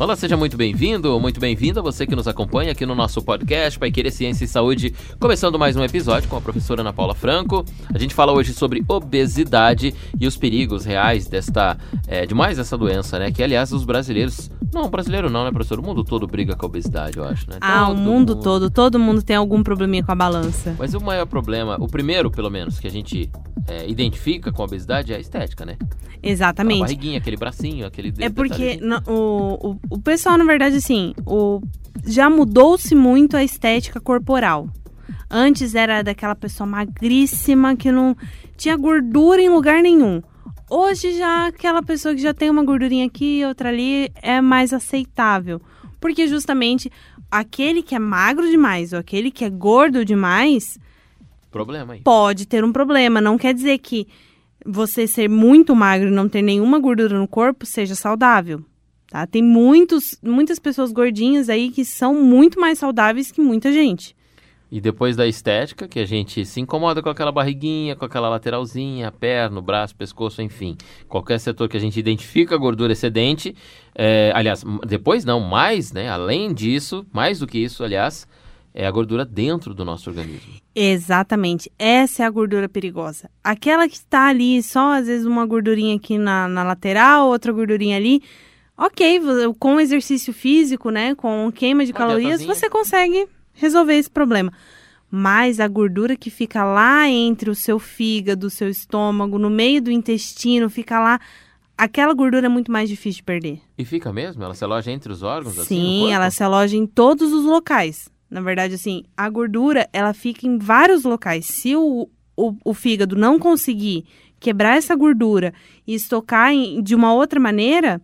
Olá, seja muito bem-vindo, muito bem-vinda você que nos acompanha aqui no nosso podcast Pai Querer Ciência e Saúde, começando mais um episódio com a professora Ana Paula Franco. A gente fala hoje sobre obesidade e os perigos reais desta, é, de mais essa doença, né? Que, aliás, os brasileiros, não, brasileiro não, né, professor? O mundo todo briga com a obesidade, eu acho, né? Ah, todo o mundo, mundo todo, todo mundo tem algum probleminha com a balança. Mas o maior problema, o primeiro, pelo menos, que a gente é, identifica com a obesidade é a estética, né? Exatamente. A barriguinha, aquele bracinho, aquele É porque no, o, o, o pessoal, na verdade, assim, o, já mudou-se muito a estética corporal. Antes era daquela pessoa magríssima que não tinha gordura em lugar nenhum. Hoje já aquela pessoa que já tem uma gordurinha aqui e outra ali é mais aceitável. Porque justamente aquele que é magro demais ou aquele que é gordo demais problema aí. pode ter um problema. Não quer dizer que você ser muito magro e não ter nenhuma gordura no corpo seja saudável. Tá? Tem muitos, muitas pessoas gordinhas aí que são muito mais saudáveis que muita gente. E depois da estética, que a gente se incomoda com aquela barriguinha, com aquela lateralzinha, a perna, o braço, pescoço, enfim. Qualquer setor que a gente identifica gordura excedente. É, aliás, depois não, mais, né? Além disso, mais do que isso, aliás, é a gordura dentro do nosso organismo. Exatamente. Essa é a gordura perigosa. Aquela que está ali, só às vezes uma gordurinha aqui na, na lateral, outra gordurinha ali. Ok, com exercício físico, né? Com queima de uma calorias, você consegue resolver esse problema. Mas a gordura que fica lá entre o seu fígado, o seu estômago, no meio do intestino, fica lá aquela gordura é muito mais difícil de perder. E fica mesmo? Ela se aloja entre os órgãos? Sim, assim, ela se aloja em todos os locais. Na verdade, assim, a gordura, ela fica em vários locais. Se o, o, o fígado não conseguir quebrar essa gordura e estocar em, de uma outra maneira,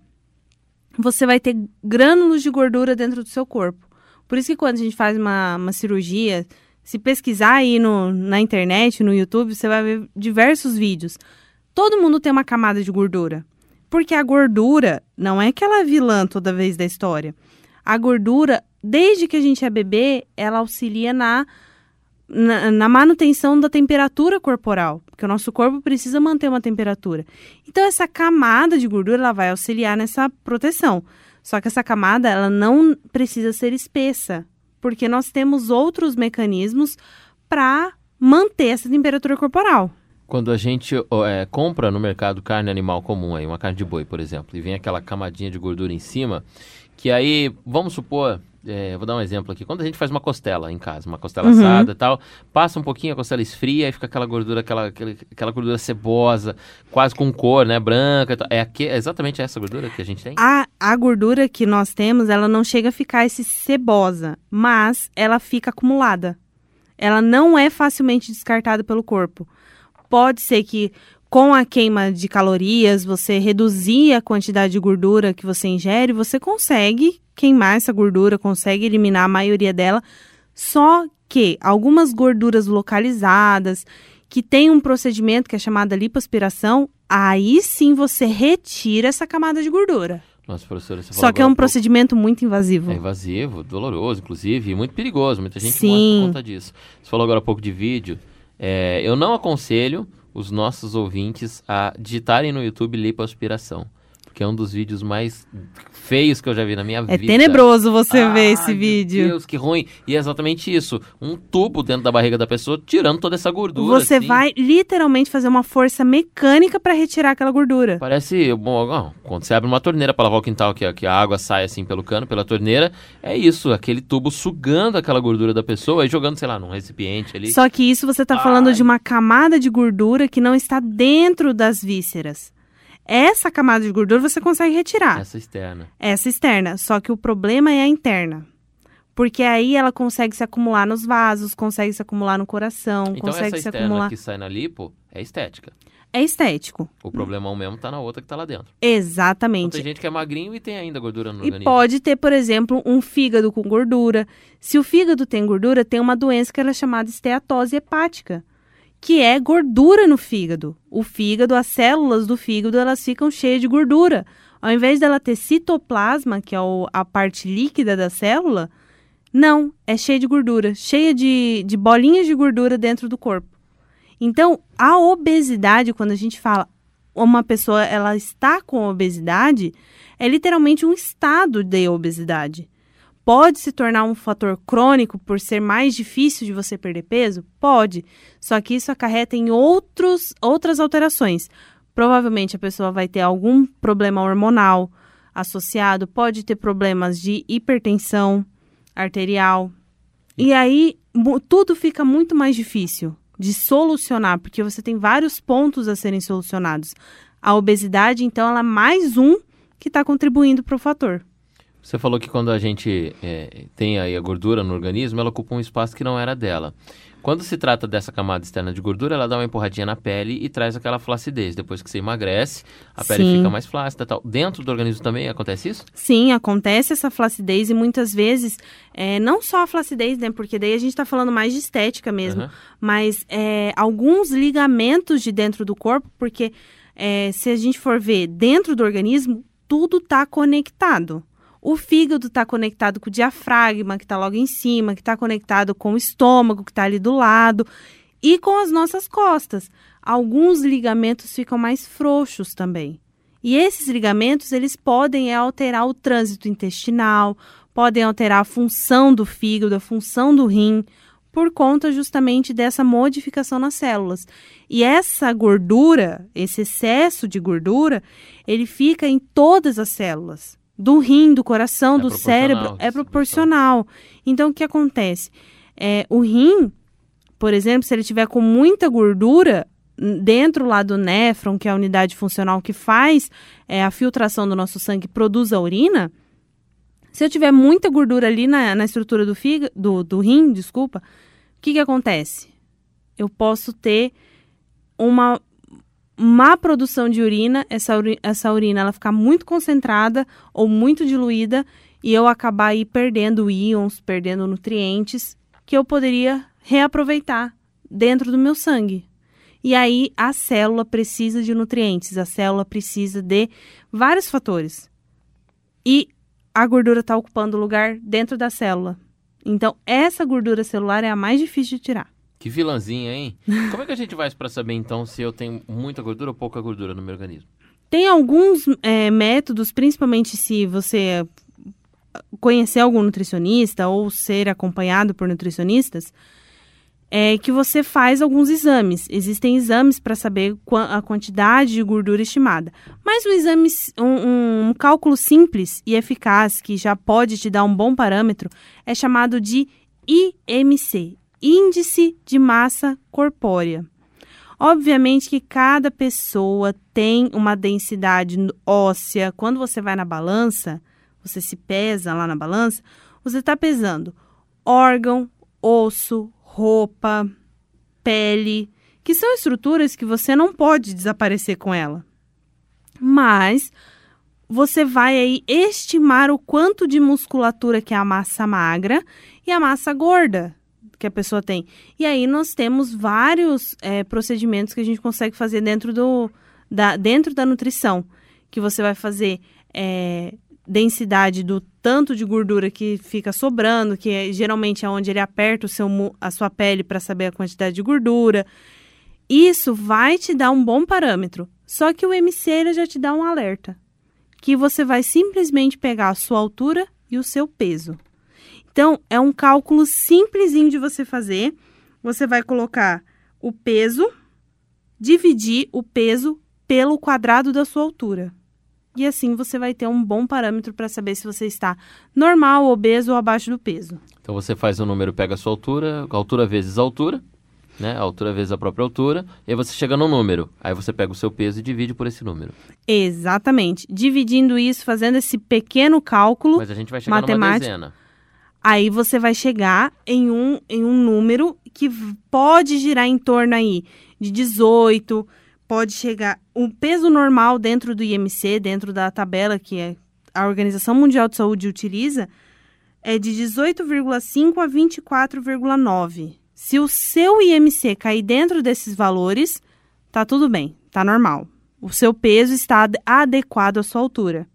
você vai ter grânulos de gordura dentro do seu corpo. Por isso que quando a gente faz uma, uma cirurgia, se pesquisar aí no, na internet, no YouTube, você vai ver diversos vídeos. Todo mundo tem uma camada de gordura. Porque a gordura não é aquela vilã toda vez da história. A gordura, desde que a gente é bebê, ela auxilia na, na, na, manutenção da temperatura corporal, porque o nosso corpo precisa manter uma temperatura. Então, essa camada de gordura ela vai auxiliar nessa proteção. Só que essa camada ela não precisa ser espessa, porque nós temos outros mecanismos para manter essa temperatura corporal. Quando a gente é, compra no mercado carne animal comum, aí, uma carne de boi, por exemplo, e vem aquela camadinha de gordura em cima, que aí, vamos supor, é, vou dar um exemplo aqui. Quando a gente faz uma costela em casa, uma costela uhum. assada e tal, passa um pouquinho, a costela esfria e fica aquela gordura, aquela, aquela gordura cebosa, quase com cor, né, branca. É, aqui, é exatamente essa gordura que a gente tem? A, a gordura que nós temos, ela não chega a ficar esse cebosa, mas ela fica acumulada. Ela não é facilmente descartada pelo corpo. Pode ser que com a queima de calorias, você reduzir a quantidade de gordura que você ingere, você consegue queimar essa gordura, consegue eliminar a maioria dela. Só que algumas gorduras localizadas, que tem um procedimento que é chamado lipoaspiração, aí sim você retira essa camada de gordura. Nossa, professora, você Só que é um, procedimento muito invasivo. É invasivo, doloroso, inclusive, e muito perigoso. Muita gente Sim. morre por conta disso. Você falou agora há pouco de vídeo. É, eu não aconselho os nossos ouvintes a digitarem no YouTube lipoaspiração que é um dos vídeos mais feios que eu já vi na minha é vida. É tenebroso você ah, ver esse vídeo. Meu Deus, que ruim. E é exatamente isso. Um tubo dentro da barriga da pessoa, tirando toda essa gordura. Você assim. vai literalmente fazer uma força mecânica para retirar aquela gordura. Parece, bom, quando você abre uma torneira para lavar o quintal, que a, que a água sai assim pelo cano, pela torneira, é isso, aquele tubo sugando aquela gordura da pessoa e jogando, sei lá, num recipiente ali. Só que isso você está falando de uma camada de gordura que não está dentro das vísceras. Essa camada de gordura você consegue retirar. Essa externa. Essa externa. Só que o problema é a interna. Porque aí ela consegue se acumular nos vasos, consegue se acumular no coração, então, consegue essa se externa acumular. que sai na lipo é estética. É estético. O problemão mesmo tá na outra que tá lá dentro. Exatamente. Então, tem gente que é magrinho e tem ainda gordura no e organismo. pode ter, por exemplo, um fígado com gordura. Se o fígado tem gordura, tem uma doença que é chamada esteatose hepática que é gordura no fígado. O fígado, as células do fígado, elas ficam cheias de gordura. Ao invés dela ter citoplasma, que é a parte líquida da célula, não, é cheia de gordura, cheia de, de bolinhas de gordura dentro do corpo. Então, a obesidade, quando a gente fala uma pessoa ela está com obesidade, é literalmente um estado de obesidade. Pode se tornar um fator crônico por ser mais difícil de você perder peso? Pode. Só que isso acarreta em outros, outras alterações. Provavelmente a pessoa vai ter algum problema hormonal associado, pode ter problemas de hipertensão arterial. E aí tudo fica muito mais difícil de solucionar, porque você tem vários pontos a serem solucionados. A obesidade, então, ela é mais um que está contribuindo para o fator. Você falou que quando a gente é, tem aí a gordura no organismo, ela ocupa um espaço que não era dela. Quando se trata dessa camada externa de gordura, ela dá uma empurradinha na pele e traz aquela flacidez. Depois que você emagrece, a pele Sim. fica mais flácida tal. Dentro do organismo também acontece isso? Sim, acontece essa flacidez e muitas vezes, é, não só a flacidez, né? Porque daí a gente está falando mais de estética mesmo, Uhum. mas é, alguns ligamentos de dentro do corpo, porque é, se a gente for ver dentro do organismo, tudo está conectado. O fígado está conectado com o diafragma, que está logo em cima, que está conectado com o estômago, que está ali do lado, e com as nossas costas. Alguns ligamentos ficam mais frouxos também. E esses ligamentos, eles podem é, alterar o trânsito intestinal, podem alterar a função do fígado, a função do rim, por conta justamente dessa modificação nas células. E essa gordura, esse excesso de gordura, ele fica em todas as células. Do rim, do coração, É do cérebro, é essa proporcional. Então, o que acontece? É, o rim, por exemplo, se ele tiver com muita gordura, dentro lá do néfron, que é a unidade funcional que faz é, a filtração do nosso sangue, e produz a urina, se eu tiver muita gordura ali na, na estrutura do fígado, do, do rim, desculpa, o que, que acontece? Eu posso ter uma má produção de urina, essa, uri- essa urina ela ficar muito concentrada ou muito diluída e eu acabar aí perdendo íons, perdendo nutrientes que eu poderia reaproveitar dentro do meu sangue. E aí a célula precisa de nutrientes, a célula precisa de vários fatores. E a gordura está ocupando lugar dentro da célula. Então, essa gordura celular é a mais difícil de tirar. Que vilãzinha, hein? Como é que a gente faz para saber então se eu tenho muita gordura ou pouca gordura no meu organismo? Tem alguns é, métodos, principalmente se você conhecer algum nutricionista ou ser acompanhado por nutricionistas, é que você faz alguns exames. Existem exames para saber a quantidade de gordura estimada. Mas um exame, um, um cálculo simples e eficaz, que já pode te dar um bom parâmetro, é chamado de IMC Índice de Massa Corpórea. Obviamente que cada pessoa tem uma densidade óssea. Quando você vai na balança, você se pesa lá na balança, você está pesando órgão, osso, roupa, pele, que são estruturas que você não pode desaparecer com ela. Mas você vai aí estimar o quanto de musculatura que é a massa magra e a massa gorda que a pessoa tem. E aí nós temos vários é, procedimentos que a gente consegue fazer dentro, do, da, dentro da nutrição. Que você vai fazer é, densidade do tanto de gordura que fica sobrando, que é, geralmente é onde ele aperta o seu, a sua pele para saber a quantidade de gordura. Isso vai te dar um bom parâmetro. Só que o MC já te dá um alerta. Que você vai simplesmente pegar a sua altura e o seu peso. Então, é um cálculo simplesinho de você fazer. Você vai colocar o peso, dividir o peso pelo quadrado da sua altura. E assim você vai ter um bom parâmetro para saber se você está normal, obeso ou abaixo do peso. Então você faz o número, pega a sua altura, altura vezes a altura, né? A altura vezes a própria altura, e aí você chega no número. Aí você pega o seu peso e divide por esse número. Exatamente. Dividindo isso, fazendo esse pequeno cálculo, Mas a gente vai chegar numa dezena. Aí você vai chegar em um, em um número que pode girar em torno aí de 18, pode chegar. O peso normal dentro do IMC, dentro da tabela que é a Organização Mundial de Saúde utiliza, é de 18,5 a 24,9. Se o seu IMC cair dentro desses valores, tá tudo bem, tá normal. O seu peso está ad- adequado à sua altura.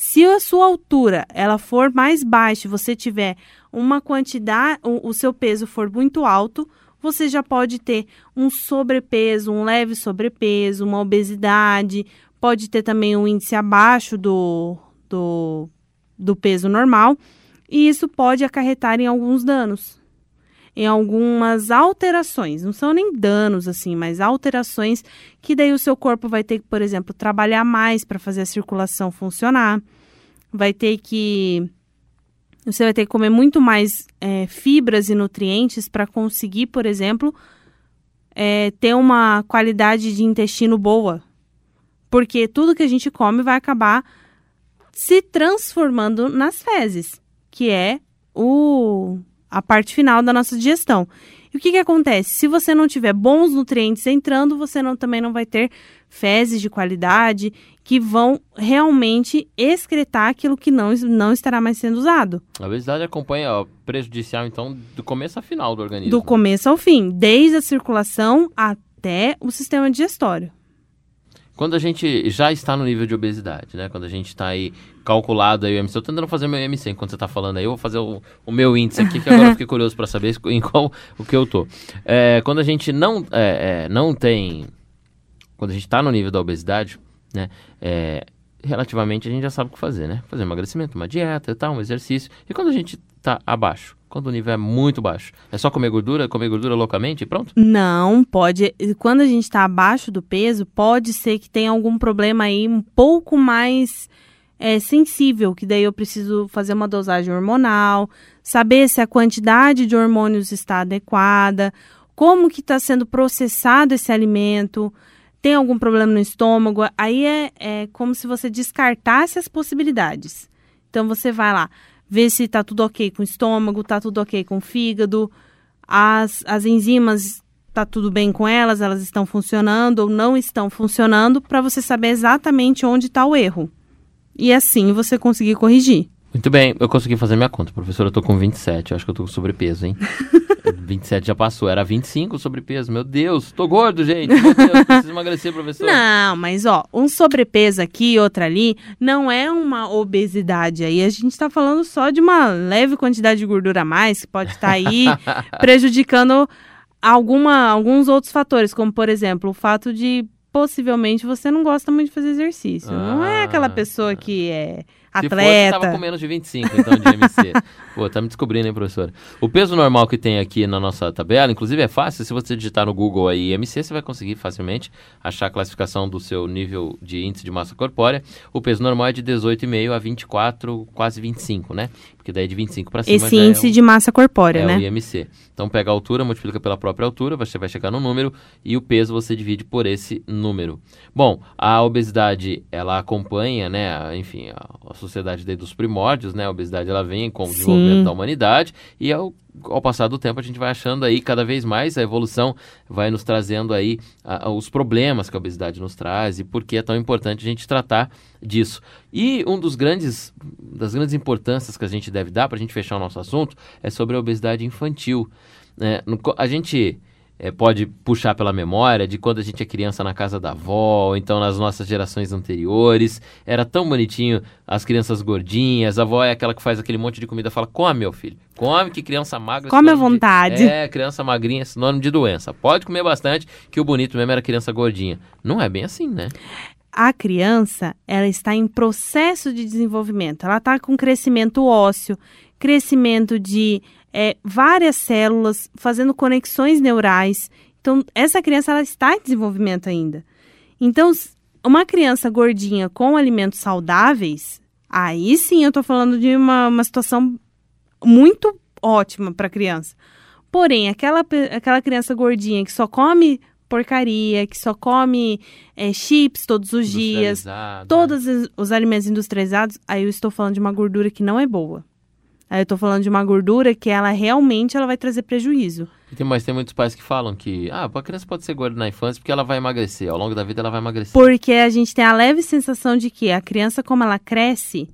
Se a sua altura ela for mais baixa, você tiver uma quantidade, o, o seu peso for muito alto, você já pode ter um sobrepeso, um leve sobrepeso, uma obesidade, pode ter também um índice abaixo do, do, do peso normal, e isso pode acarretar em alguns danos, em algumas alterações. Não são nem danos assim, mas alterações que daí o seu corpo vai ter que, por exemplo, trabalhar mais para fazer a circulação funcionar, vai ter que você vai ter que comer muito mais é, fibras e nutrientes para conseguir, por exemplo, é, ter uma qualidade de intestino boa. Porque tudo que a gente come vai acabar se transformando nas fezes, que é o, a parte final da nossa digestão. E o que, que acontece? Se você não tiver bons nutrientes entrando, você não, também não vai ter fezes de qualidade que vão realmente excretar aquilo que não, não estará mais sendo usado. A obesidade acompanha ó, prejudicial, então, do começo a final do organismo. Do começo ao fim, desde a circulação até o sistema digestório. Quando a gente já está no nível de obesidade, né? Quando a gente está aí calculado aí o MC, eu tô tentando fazer meu MC enquanto você está falando aí, eu vou fazer o, o meu índice aqui, que agora eu fiquei curioso para saber em qual o que eu tô. É, quando a gente não, é, é, não tem, quando a gente está no nível da obesidade, né? É, relativamente a gente já sabe o que fazer, né? Fazer emagrecimento, uma dieta e tal, um exercício. E quando a gente está abaixo? Quando o nível é muito baixo? É só comer gordura, comer gordura loucamente e pronto? Não, pode. Quando a gente está abaixo do peso, pode ser que tenha algum problema aí um pouco mais é, sensível, que daí eu preciso fazer uma dosagem hormonal, saber se a quantidade de hormônios está adequada, como que está sendo processado esse alimento, tem algum problema no estômago, aí é, é como se você descartasse as possibilidades. Então você vai lá, vê se está tudo ok com o estômago, está tudo ok com o fígado, as, as enzimas está tudo bem com elas, elas estão funcionando ou não estão funcionando, para você saber exatamente onde está o erro. E assim você conseguir corrigir. Muito bem, eu consegui fazer minha conta, professor. Eu tô com 27, eu acho que eu tô com sobrepeso, hein? 27 já passou, era 25 sobrepeso. Meu Deus, tô gordo, gente. Meu Deus, preciso emagrecer, professor. Não, mas ó, um sobrepeso aqui e outro ali não é uma obesidade aí. A gente tá falando só de uma leve quantidade de gordura a mais que pode estar tá aí prejudicando alguma, alguns outros fatores, como por exemplo, o fato de possivelmente você não gosta muito de fazer exercício. Ah, não é aquela pessoa que é atleta. Se fosse, com menos de 25, então, de MC. Pô, tá me descobrindo, hein, professora? O peso normal que tem aqui na nossa tabela, inclusive é fácil, se você digitar no Google aí MC, você vai conseguir facilmente achar a classificação do seu nível de índice de massa corpórea. O peso normal é de 18,5 a 24, quase 25, né? Porque daí de 25 para cima Esse índice é o, de massa corpórea, é né? o IMC. Então pega a altura, multiplica pela própria altura, você vai chegar no número e o peso você divide por esse número. Bom, a obesidade, ela acompanha, né, enfim, a, a sociedade desde os primórdios, né? A obesidade ela vem com o desenvolvimento da humanidade e ao, ao passar do tempo a gente vai achando aí cada vez mais a evolução vai nos trazendo aí a, a, os problemas que a obesidade nos traz e por que é tão importante a gente tratar disso. E um dos grandes das grandes importâncias que a gente deve dar para a gente fechar o nosso assunto é sobre a obesidade infantil. É, no, a gente é, pode puxar pela memória de quando a gente é criança na casa da avó, ou então nas nossas gerações anteriores. Era tão bonitinho as crianças gordinhas. A avó é aquela que faz aquele monte de comida fala: come, meu filho, come, que criança magra. Come à vontade. De... É, criança magrinha sinônimo de doença. Pode comer bastante, que o bonito mesmo era criança gordinha. Não é bem assim, né? A criança ela está em processo de desenvolvimento. Ela está com crescimento ósseo, crescimento de é, várias células, fazendo conexões neurais. Então, essa criança ela está em desenvolvimento ainda. Então, uma criança gordinha com alimentos saudáveis, aí sim eu estou falando de uma, uma situação muito ótima para a criança. Porém, aquela, aquela criança gordinha que só come porcaria, que só come é, chips todos os dias, todos os alimentos industrializados, aí eu estou falando de uma gordura que não é boa. Aí eu tô falando de uma gordura que ela realmente ela vai trazer prejuízo. Tem, mas tem muitos pais que falam que ah, a criança pode ser gorda na infância porque ela vai emagrecer. Ao longo da vida ela vai emagrecer. Porque a gente tem a leve sensação de que a criança, como ela cresce,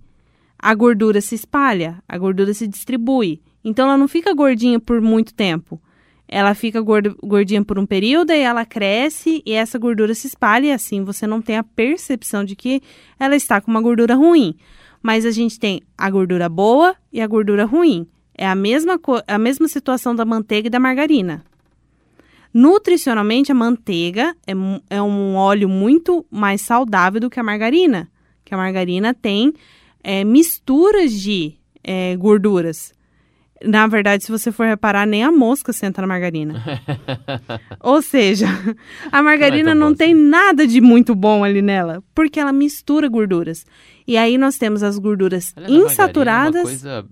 a gordura se espalha, a gordura se distribui. Então ela não fica gordinha por muito tempo. Ela fica gordinha por um período e ela cresce e essa gordura se espalha e assim você não tem a percepção de que ela está com uma gordura ruim mas a gente tem a gordura boa e a gordura ruim. É a mesma, a mesma situação da manteiga e da margarina. Nutricionalmente, a manteiga é, é um óleo muito mais saudável do que a margarina. Que a margarina tem é, misturas de é, gorduras. Na verdade, se você for reparar, nem a mosca senta na margarina. Ou seja, a margarina não, boa tem nada de muito bom ali nela, porque ela mistura gorduras. E aí nós temos as gorduras Aliás, a margarina É insaturadas. uma coisa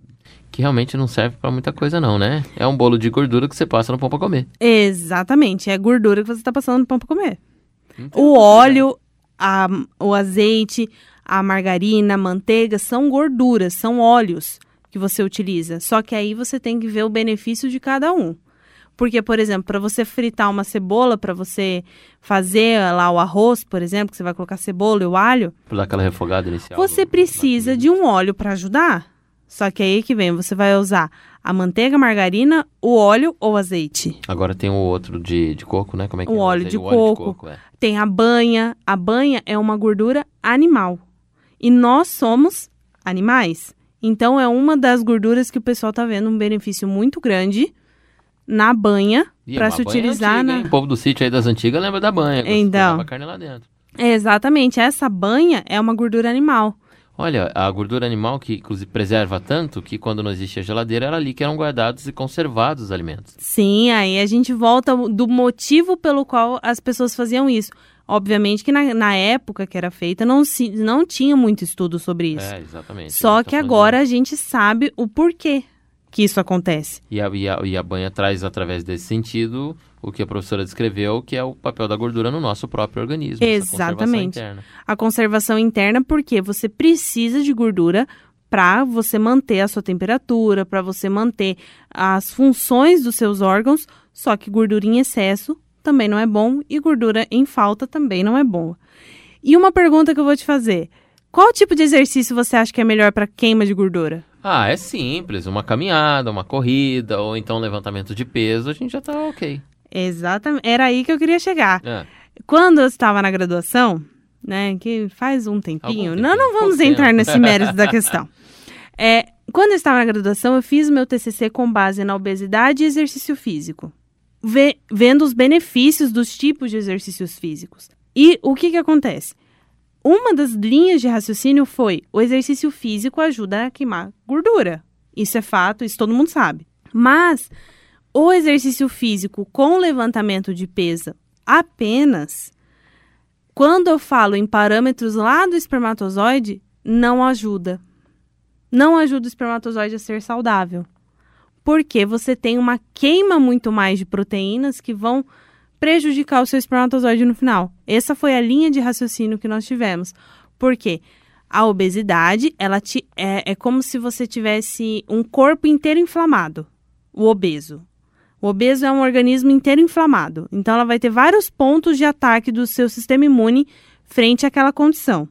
que realmente não serve pra muita coisa não, né? É um bolo de gordura que você passa no pão pra comer. Exatamente, é gordura que você está passando no pão para comer. Não tem O óleo, a- o azeite, a margarina, a manteiga são gorduras, são óleos que você utiliza. Só que aí você tem que ver o benefício de cada um. Porque, por exemplo, para você fritar uma cebola, para você fazer lá o arroz, por exemplo, que você vai colocar cebola e o alho, Pra dar aquela refogada inicial. você precisa de um óleo para ajudar. Só que aí que vem, você vai usar a manteiga, a margarina, o óleo ou azeite. Agora tem o outro de, de coco, né? Como é que O é? óleo de o óleo coco. é. Tem a banha. A banha é uma gordura animal. E nós somos animais. Então é uma das gorduras que o pessoal tá vendo um benefício muito grande na banha para se é utilizar antiga, na hein? O povo do sítio aí das antigas lembra da banha. Então. a carne lá dentro. É, exatamente, essa banha é uma gordura animal. Olha, a gordura animal que inclusive preserva tanto que quando não existia geladeira era ali que eram guardados e conservados os alimentos. Sim, aí a gente volta do motivo pelo qual as pessoas faziam isso. Obviamente que na, na época que era feita não, se, não tinha muito estudo sobre isso. É, exatamente. Só que tá agora a gente sabe o porquê que isso acontece. E a, e, a, e a banha traz, através desse sentido, o que a professora descreveu, que é o papel da gordura no nosso próprio organismo. essa conservação Exatamente. interna. A conservação interna, porque você precisa de gordura para você manter a sua temperatura, para você manter as funções dos seus órgãos, só que gordura em excesso também não é bom e gordura em falta também não é boa. E uma pergunta que eu vou te fazer: qual tipo de exercício você acha que é melhor para queima de gordura? Ah, é simples. Uma caminhada, uma corrida, ou então levantamento de peso, a gente já tá ok. Exatamente, era aí que eu queria chegar. É. Quando eu estava na graduação, né, que faz um tempinho, Algum não, tempinho, não vamos entrar tempo. nesse mérito da questão. É, quando eu estava na graduação, eu fiz meu TCC com base na obesidade e exercício físico, Ve- vendo os benefícios dos tipos de exercícios físicos. E o que que acontece? Uma das linhas de raciocínio foi o exercício físico ajuda a queimar gordura. Isso é fato, isso todo mundo sabe. Mas o exercício físico com levantamento de peso apenas, quando eu falo em parâmetros lá do espermatozoide, não ajuda. Não ajuda o espermatozoide a ser saudável. Porque você tem uma queima muito mais de proteínas que vão prejudicar o seu espermatozoide no final. Essa foi a linha de raciocínio que nós tivemos. Porque a obesidade, ela te, é, é como se você tivesse um corpo inteiro inflamado. O obeso. O obeso é um organismo inteiro inflamado. Então, ela vai ter vários pontos de ataque do seu sistema imune frente àquela condição.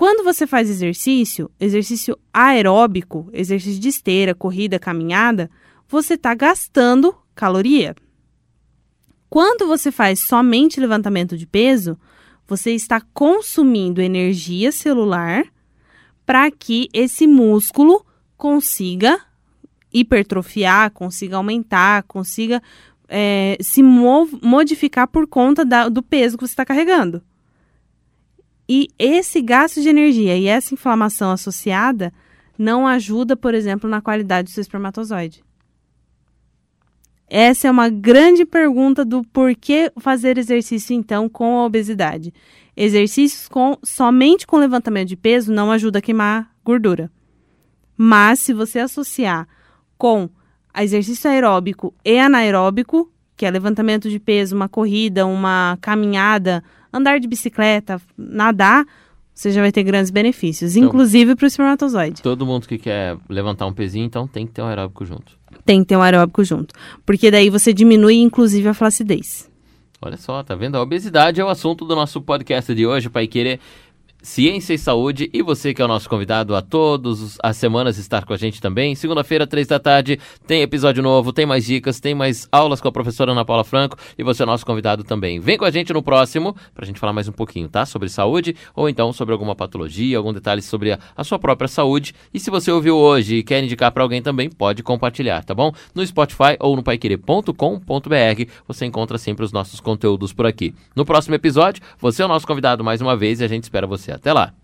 Quando você faz exercício, exercício aeróbico, exercício de esteira, corrida, caminhada, você está gastando caloria. Quando você faz somente levantamento de peso, você está consumindo energia celular para que esse músculo consiga hipertrofiar, consiga aumentar, consiga é, se modificar por conta da- do peso que você está carregando. E esse gasto de energia e essa inflamação associada não ajuda, por exemplo, na qualidade do seu espermatozoide. Essa é uma grande pergunta do porquê fazer exercício então com a obesidade. Exercícios com somente com levantamento de peso não ajuda a queimar gordura. Mas se você associar com exercício aeróbico e anaeróbico, que é levantamento de peso, uma corrida, uma caminhada, andar de bicicleta, nadar, você já vai ter grandes benefícios, Então- inclusive para o espermatozoide. Todo mundo que quer levantar um pezinho, então tem que ter um aeróbico junto. Tem que ter um aeróbico junto, porque daí você diminui inclusive a flacidez. Olha só, tá vendo? A obesidade é o assunto do nosso podcast de hoje, Pai Querer. Ciência e Saúde. E você que é o nosso convidado a todas as semanas estar com a gente também. Segunda-feira, três da tarde, tem episódio novo, tem mais dicas, tem mais aulas com a professora Ana Paula Franco. E você é nosso convidado também. Vem com a gente no próximo pra gente falar mais um pouquinho, tá? Sobre saúde ou então sobre alguma patologia, algum detalhe sobre a, a sua própria saúde. E se você ouviu hoje e quer indicar para alguém também, pode compartilhar, tá bom? No Spotify ou no paiquerê.com.br você encontra sempre os nossos conteúdos por aqui. No próximo episódio, você é o nosso convidado mais uma vez e a gente espera você. Até lá!